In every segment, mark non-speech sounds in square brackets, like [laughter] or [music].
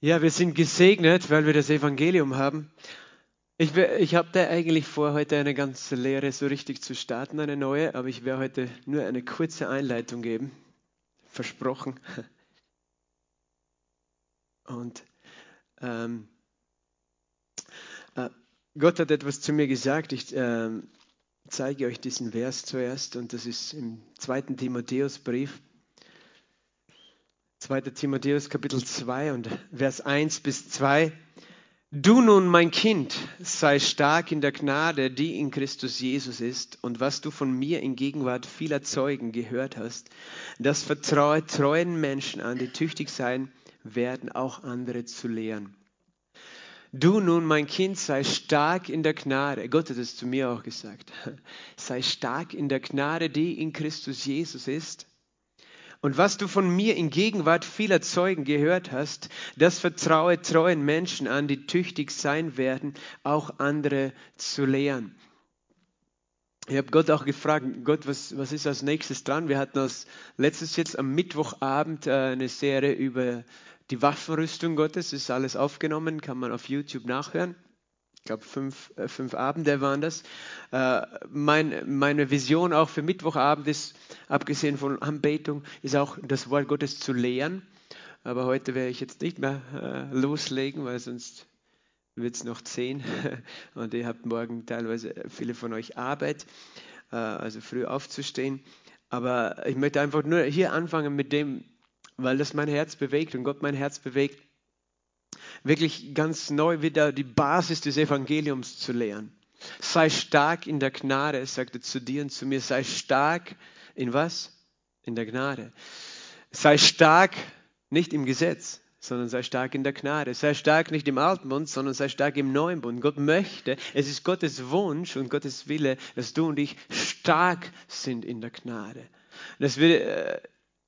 Ja, wir sind gesegnet, weil wir das Evangelium haben. Ich, ich habe da eigentlich vor, heute eine ganze Lehre so richtig zu starten, eine neue, aber ich werde heute nur eine kurze Einleitung geben. Versprochen. [laughs] Und ähm, äh, Gott hat etwas zu mir gesagt. Ich äh, zeige euch diesen Vers zuerst und das ist im zweiten Timotheusbrief. 2. Timotheus Kapitel 2 und Vers 1 bis 2. Du nun, mein Kind, sei stark in der Gnade, die in Christus Jesus ist, und was du von mir in Gegenwart vieler Zeugen gehört hast, das vertraue treuen Menschen an, die tüchtig sein werden, auch andere zu lehren. Du nun, mein Kind, sei stark in der Gnade. Gott hat es zu mir auch gesagt. Sei stark in der Gnade, die in Christus Jesus ist. Und was du von mir in Gegenwart vieler Zeugen gehört hast, das vertraue treuen Menschen an, die tüchtig sein werden, auch andere zu lehren. Ich habe Gott auch gefragt, Gott, was, was ist als nächstes dran? Wir hatten als letztes jetzt am Mittwochabend äh, eine Serie über die Waffenrüstung Gottes. Ist alles aufgenommen, kann man auf YouTube nachhören glaube, fünf, äh, fünf Abende waren das. Äh, mein, meine Vision auch für Mittwochabend ist, abgesehen von Anbetung, ist auch das Wort Gottes zu lehren. Aber heute werde ich jetzt nicht mehr äh, loslegen, weil sonst wird es noch zehn. [laughs] Und ihr habt morgen teilweise viele von euch Arbeit, äh, also früh aufzustehen. Aber ich möchte einfach nur hier anfangen mit dem, weil das mein Herz bewegt und Gott mein Herz bewegt, wirklich ganz neu wieder die Basis des Evangeliums zu lehren. Sei stark in der Gnade, sagte zu dir und zu mir, sei stark in was? In der Gnade. Sei stark nicht im Gesetz, sondern sei stark in der Gnade. Sei stark nicht im alten Bund, sondern sei stark im neuen Bund. Gott möchte, es ist Gottes Wunsch und Gottes Wille, dass du und ich stark sind in der Gnade. Dass wir äh,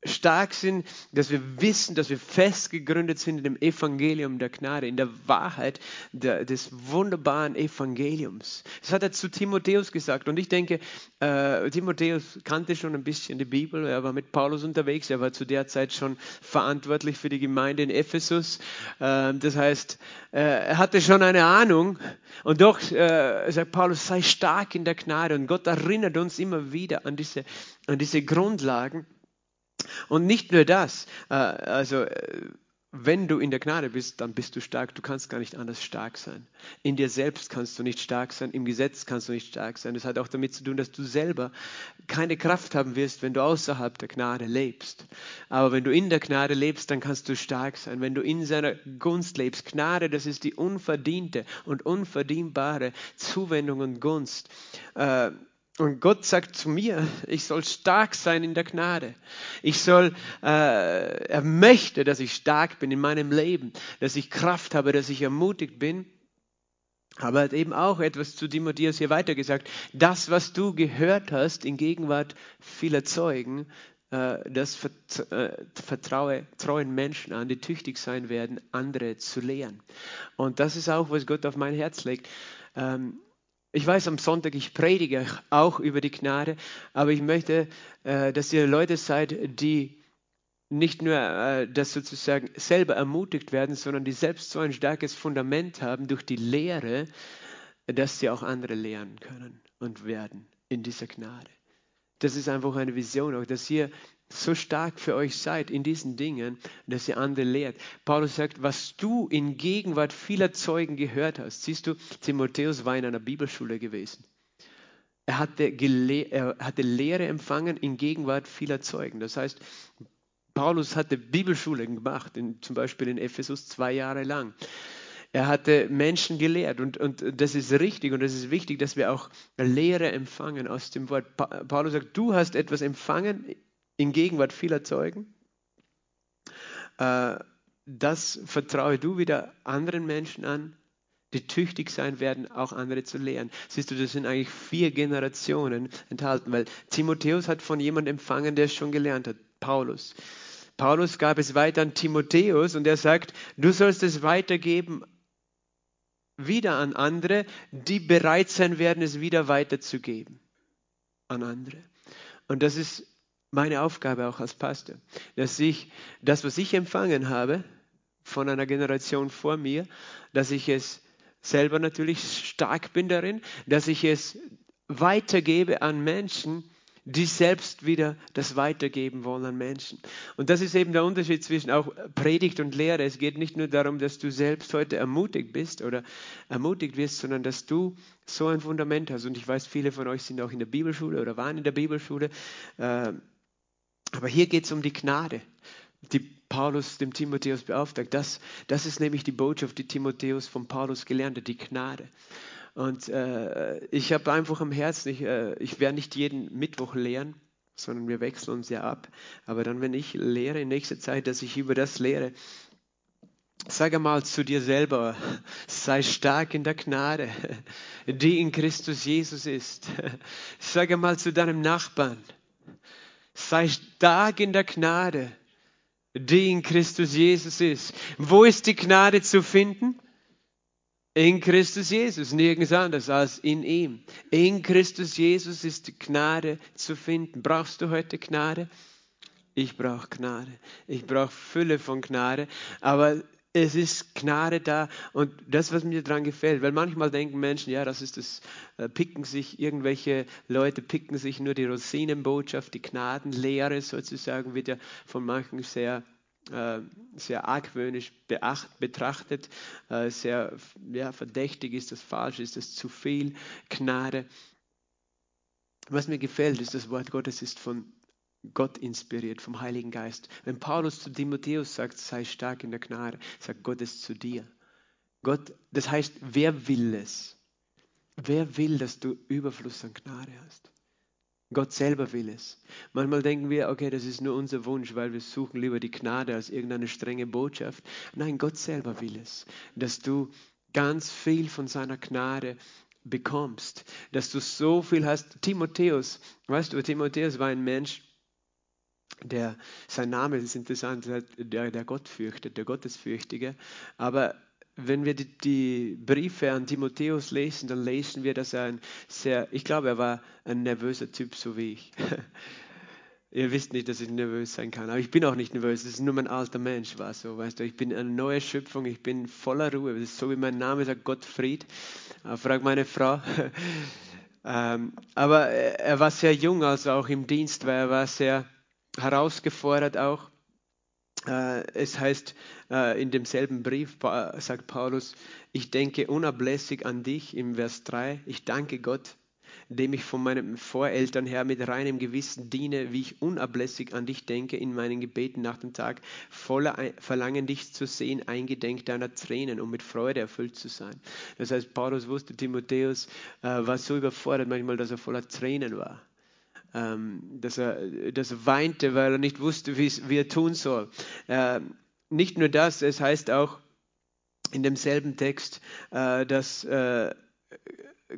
stark sind, dass wir wissen, dass wir festgegründet sind in dem Evangelium der Gnade, in der Wahrheit der, des wunderbaren Evangeliums. Das hat er zu Timotheus gesagt. Und ich denke, äh, Timotheus kannte schon ein bisschen die Bibel. Er war mit Paulus unterwegs. Er war zu der Zeit schon verantwortlich für die Gemeinde in Ephesus. Äh, das heißt, äh, er hatte schon eine Ahnung. Und doch äh, sagt Paulus, sei stark in der Gnade. Und Gott erinnert uns immer wieder an diese, an diese Grundlagen. Und nicht nur das, äh, also äh, wenn du in der Gnade bist, dann bist du stark. Du kannst gar nicht anders stark sein. In dir selbst kannst du nicht stark sein, im Gesetz kannst du nicht stark sein. Das hat auch damit zu tun, dass du selber keine Kraft haben wirst, wenn du außerhalb der Gnade lebst. Aber wenn du in der Gnade lebst, dann kannst du stark sein. Wenn du in seiner Gunst lebst, Gnade, das ist die unverdiente und unverdienbare Zuwendung und Gunst. Äh, und Gott sagt zu mir, ich soll stark sein in der Gnade. Ich soll, äh, er möchte, dass ich stark bin in meinem Leben, dass ich Kraft habe, dass ich ermutigt bin. Aber er hat eben auch etwas zu Timotheus hier weitergesagt. Das, was du gehört hast in Gegenwart vieler Zeugen, äh, das äh, vertraue treuen Menschen an, die tüchtig sein werden, andere zu lehren. Und das ist auch, was Gott auf mein Herz legt. Ich weiß, am Sonntag, ich predige auch über die Gnade, aber ich möchte, äh, dass ihr Leute seid, die nicht nur äh, das sozusagen selber ermutigt werden, sondern die selbst so ein starkes Fundament haben durch die Lehre, dass sie auch andere lehren können und werden in dieser Gnade. Das ist einfach eine Vision, auch dass ihr so stark für euch seid in diesen Dingen, dass ihr andere lehrt. Paulus sagt, was du in Gegenwart vieler Zeugen gehört hast. Siehst du, Timotheus war in einer Bibelschule gewesen. Er hatte, er hatte Lehre empfangen in Gegenwart vieler Zeugen. Das heißt, Paulus hatte Bibelschule gemacht, in, zum Beispiel in Ephesus zwei Jahre lang. Er hatte Menschen gelehrt und, und das ist richtig und das ist wichtig, dass wir auch Lehre empfangen aus dem Wort. Paulus sagt, du hast etwas empfangen in Gegenwart vieler Zeugen. Äh, das vertraue du wieder anderen Menschen an, die tüchtig sein werden, auch andere zu lehren. Siehst du, das sind eigentlich vier Generationen enthalten, weil Timotheus hat von jemandem empfangen, der es schon gelernt hat, Paulus. Paulus gab es weiter an Timotheus und er sagt, du sollst es weitergeben wieder an andere, die bereit sein werden, es wieder weiterzugeben an andere. Und das ist meine Aufgabe auch als Pastor, dass ich das, was ich empfangen habe von einer Generation vor mir, dass ich es selber natürlich stark bin darin, dass ich es weitergebe an Menschen, die selbst wieder das weitergeben wollen an Menschen. Und das ist eben der Unterschied zwischen auch Predigt und Lehre. Es geht nicht nur darum, dass du selbst heute ermutigt bist oder ermutigt wirst, sondern dass du so ein Fundament hast. Und ich weiß, viele von euch sind auch in der Bibelschule oder waren in der Bibelschule. Aber hier geht es um die Gnade, die Paulus dem Timotheus beauftragt. Das, das ist nämlich die Botschaft, die Timotheus von Paulus gelernt hat, die Gnade. Und äh, ich habe einfach im Herzen, ich, äh, ich werde nicht jeden Mittwoch lehren, sondern wir wechseln uns ja ab. Aber dann, wenn ich lehre in nächster Zeit, dass ich über das lehre, sage mal zu dir selber, [laughs] sei stark in der Gnade, [laughs] die in Christus Jesus ist. [laughs] Sage mal zu deinem Nachbarn, sei stark in der Gnade, die in Christus Jesus ist. Wo ist die Gnade zu finden? In Christus Jesus, nirgends anders als in ihm. In Christus Jesus ist die Gnade zu finden. Brauchst du heute Gnade? Ich brauche Gnade. Ich brauche Fülle von Gnade. Aber es ist Gnade da und das, was mir daran gefällt, weil manchmal denken Menschen, ja, das ist das, äh, picken sich irgendwelche Leute, picken sich nur die Rosinenbotschaft, die Gnadenlehre sozusagen, wird ja von manchen sehr äh, sehr argwöhnisch beacht, betrachtet, äh, sehr ja, verdächtig ist das falsch, ist das zu viel Gnade. Was mir gefällt, ist das Wort Gottes ist von Gott inspiriert, vom Heiligen Geist. Wenn Paulus zu Timotheus sagt, sei stark in der Gnade, sagt Gott es zu dir. Gott, das heißt, wer will es? Wer will, dass du Überfluss an Gnade hast? Gott selber will es. Manchmal denken wir, okay, das ist nur unser Wunsch, weil wir suchen lieber die Gnade als irgendeine strenge Botschaft. Nein, Gott selber will es, dass du ganz viel von seiner Gnade bekommst, dass du so viel hast. Timotheus, weißt du, Timotheus war ein Mensch, der, sein Name ist interessant, der, der Gott fürchtet, der Gottesfürchtige, aber wenn wir die, die, Briefe an Timotheus lesen, dann lesen wir, dass er ein sehr, ich glaube, er war ein nervöser Typ, so wie ich. [laughs] Ihr wisst nicht, dass ich nervös sein kann, aber ich bin auch nicht nervös. Das ist nur mein alter Mensch, war so, weißt du. Ich bin eine neue Schöpfung, ich bin voller Ruhe. Das ist so wie mein Name sagt, Gottfried. Äh, frag meine Frau. [laughs] ähm, aber er war sehr jung, also auch im Dienst, weil er war sehr herausgefordert auch. Äh, es heißt äh, in demselben Brief, sagt Paulus, ich denke unablässig an dich im Vers 3. Ich danke Gott, dem ich von meinen Voreltern her mit reinem Gewissen diene, wie ich unablässig an dich denke in meinen Gebeten nach dem Tag, voller Verlangen, dich zu sehen, eingedenk deiner Tränen, um mit Freude erfüllt zu sein. Das heißt, Paulus wusste, Timotheus äh, war so überfordert manchmal, dass er voller Tränen war dass, er, dass er weinte, weil er nicht wusste, wie er tun soll. Äh, nicht nur das, es heißt auch in demselben Text, äh, dass äh,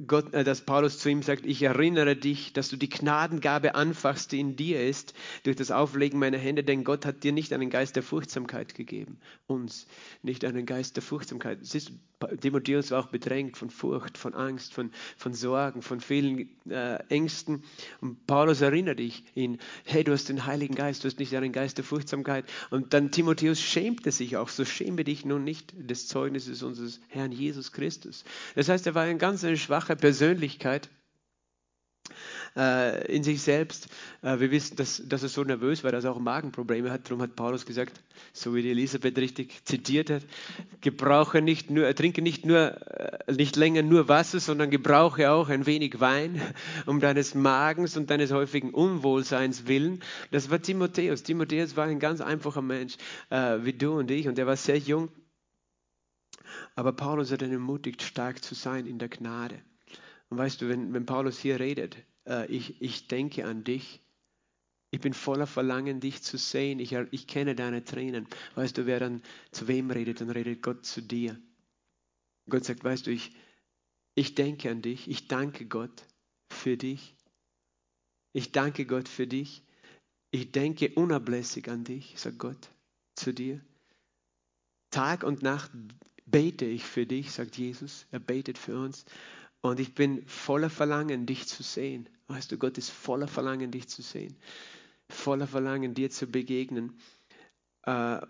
Gott, äh, dass Paulus zu ihm sagt, ich erinnere dich, dass du die Gnadengabe anfachst, die in dir ist, durch das Auflegen meiner Hände, denn Gott hat dir nicht einen Geist der Furchtsamkeit gegeben, uns nicht einen Geist der Furchtsamkeit. Siehst du, Timotheus war auch bedrängt von Furcht, von Angst, von, von Sorgen, von vielen äh, Ängsten. Und Paulus erinnert dich ihn, hey, du hast den Heiligen Geist, du hast nicht einen Geist der Furchtsamkeit. Und dann Timotheus schämte sich auch, so schäme dich nun nicht des Zeugnisses unseres Herrn Jesus Christus. Das heißt, er war ein ganz schwacher schwache Persönlichkeit äh, in sich selbst. Äh, wir wissen, dass, dass er so nervös war, dass er auch Magenprobleme hat. Darum hat Paulus gesagt, so wie die Elisabeth richtig zitiert hat, gebrauche nicht nur, äh, trinke nicht nur, äh, nicht länger nur Wasser, sondern gebrauche auch ein wenig Wein [laughs] um deines Magens und deines häufigen Unwohlseins willen. Das war Timotheus. Timotheus war ein ganz einfacher Mensch, äh, wie du und ich, und er war sehr jung. Aber Paulus hat ihn ermutigt, stark zu sein in der Gnade. Und weißt du, wenn, wenn Paulus hier redet, äh, ich, ich denke an dich, ich bin voller Verlangen, dich zu sehen, ich, ich kenne deine Tränen. Weißt du, wer dann zu wem redet, dann redet Gott zu dir. Gott sagt, weißt du, ich, ich denke an dich, ich danke Gott für dich. Ich danke Gott für dich. Ich denke unablässig an dich, sagt Gott zu dir. Tag und Nacht bete ich für dich, sagt Jesus. Er betet für uns. Und ich bin voller Verlangen, dich zu sehen. Weißt du, Gott ist voller Verlangen, dich zu sehen. Voller Verlangen, dir zu begegnen. Äh,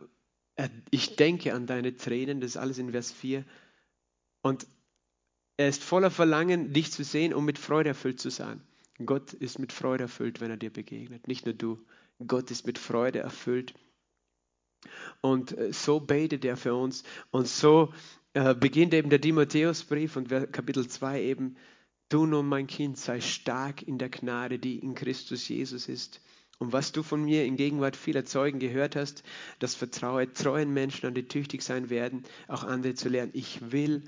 Ich denke an deine Tränen, das ist alles in Vers 4. Und er ist voller Verlangen, dich zu sehen, um mit Freude erfüllt zu sein. Gott ist mit Freude erfüllt, wenn er dir begegnet. Nicht nur du. Gott ist mit Freude erfüllt. Und äh, so betet er für uns. Und so äh, beginnt eben der Timotheusbrief und Kapitel 2 eben, du nun mein Kind, sei stark in der Gnade, die in Christus Jesus ist. Und was du von mir in Gegenwart vieler Zeugen gehört hast, das vertraue treuen Menschen an, die tüchtig sein werden, auch andere zu lernen. Ich will,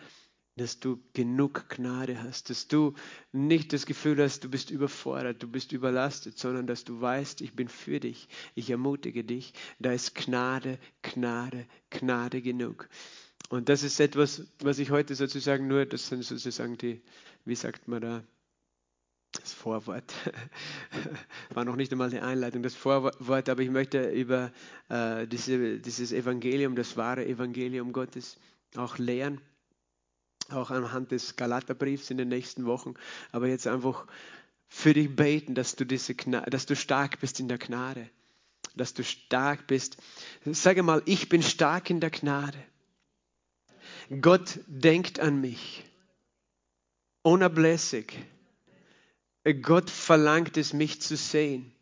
dass du genug Gnade hast, dass du nicht das Gefühl hast, du bist überfordert, du bist überlastet, sondern dass du weißt, ich bin für dich, ich ermutige dich, da ist Gnade, Gnade, Gnade genug. Und das ist etwas, was ich heute sozusagen nur, das sind sozusagen die, wie sagt man da, das Vorwort, [laughs] war noch nicht einmal die Einleitung, das Vorwort, aber ich möchte über äh, diese, dieses Evangelium, das wahre Evangelium Gottes auch lehren auch anhand des Galaterbriefs in den nächsten Wochen, aber jetzt einfach für dich beten, dass du, diese dass du stark bist in der Gnade, dass du stark bist. Sage mal, ich bin stark in der Gnade. Gott denkt an mich, unablässig. Gott verlangt es, mich zu sehen.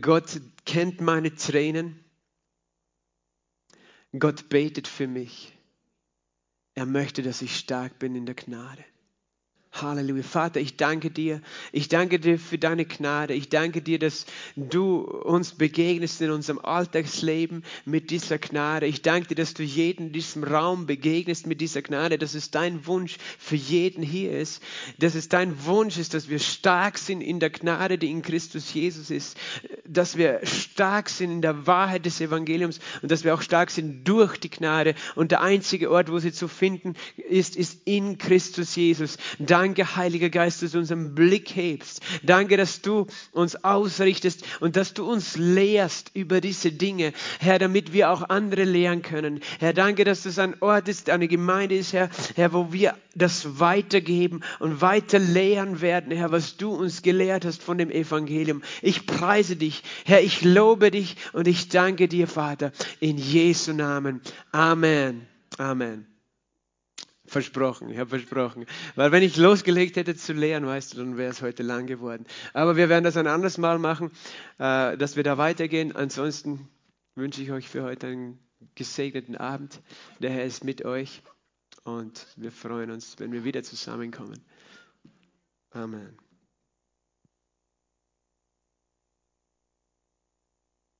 Gott kennt meine Tränen. Gott betet für mich. Er möchte, dass ich stark bin in der Gnade. Halleluja. Vater, ich danke dir. Ich danke dir für deine Gnade. Ich danke dir, dass du uns begegnest in unserem Alltagsleben mit dieser Gnade. Ich danke dir, dass du jeden in diesem Raum begegnest mit dieser Gnade. Dass es dein Wunsch für jeden hier ist. Dass es dein Wunsch ist, dass wir stark sind in der Gnade, die in Christus Jesus ist. Dass wir stark sind in der Wahrheit des Evangeliums und dass wir auch stark sind durch die Gnade. Und der einzige Ort, wo sie zu finden ist, ist in Christus Jesus. Danke Danke, Heiliger Geist, dass du unseren Blick hebst. Danke, dass du uns ausrichtest und dass du uns lehrst über diese Dinge, Herr, damit wir auch andere lehren können. Herr, danke, dass das ein Ort ist, eine Gemeinde ist, Herr, Herr, wo wir das weitergeben und weiter lehren werden, Herr, was du uns gelehrt hast von dem Evangelium. Ich preise dich, Herr, ich lobe dich und ich danke dir, Vater, in Jesu Namen. Amen. Amen. Versprochen, ich habe versprochen. Weil wenn ich losgelegt hätte zu lehren, weißt du, dann wäre es heute lang geworden. Aber wir werden das ein anderes Mal machen, äh, dass wir da weitergehen. Ansonsten wünsche ich euch für heute einen gesegneten Abend. Der Herr ist mit euch und wir freuen uns, wenn wir wieder zusammenkommen. Amen.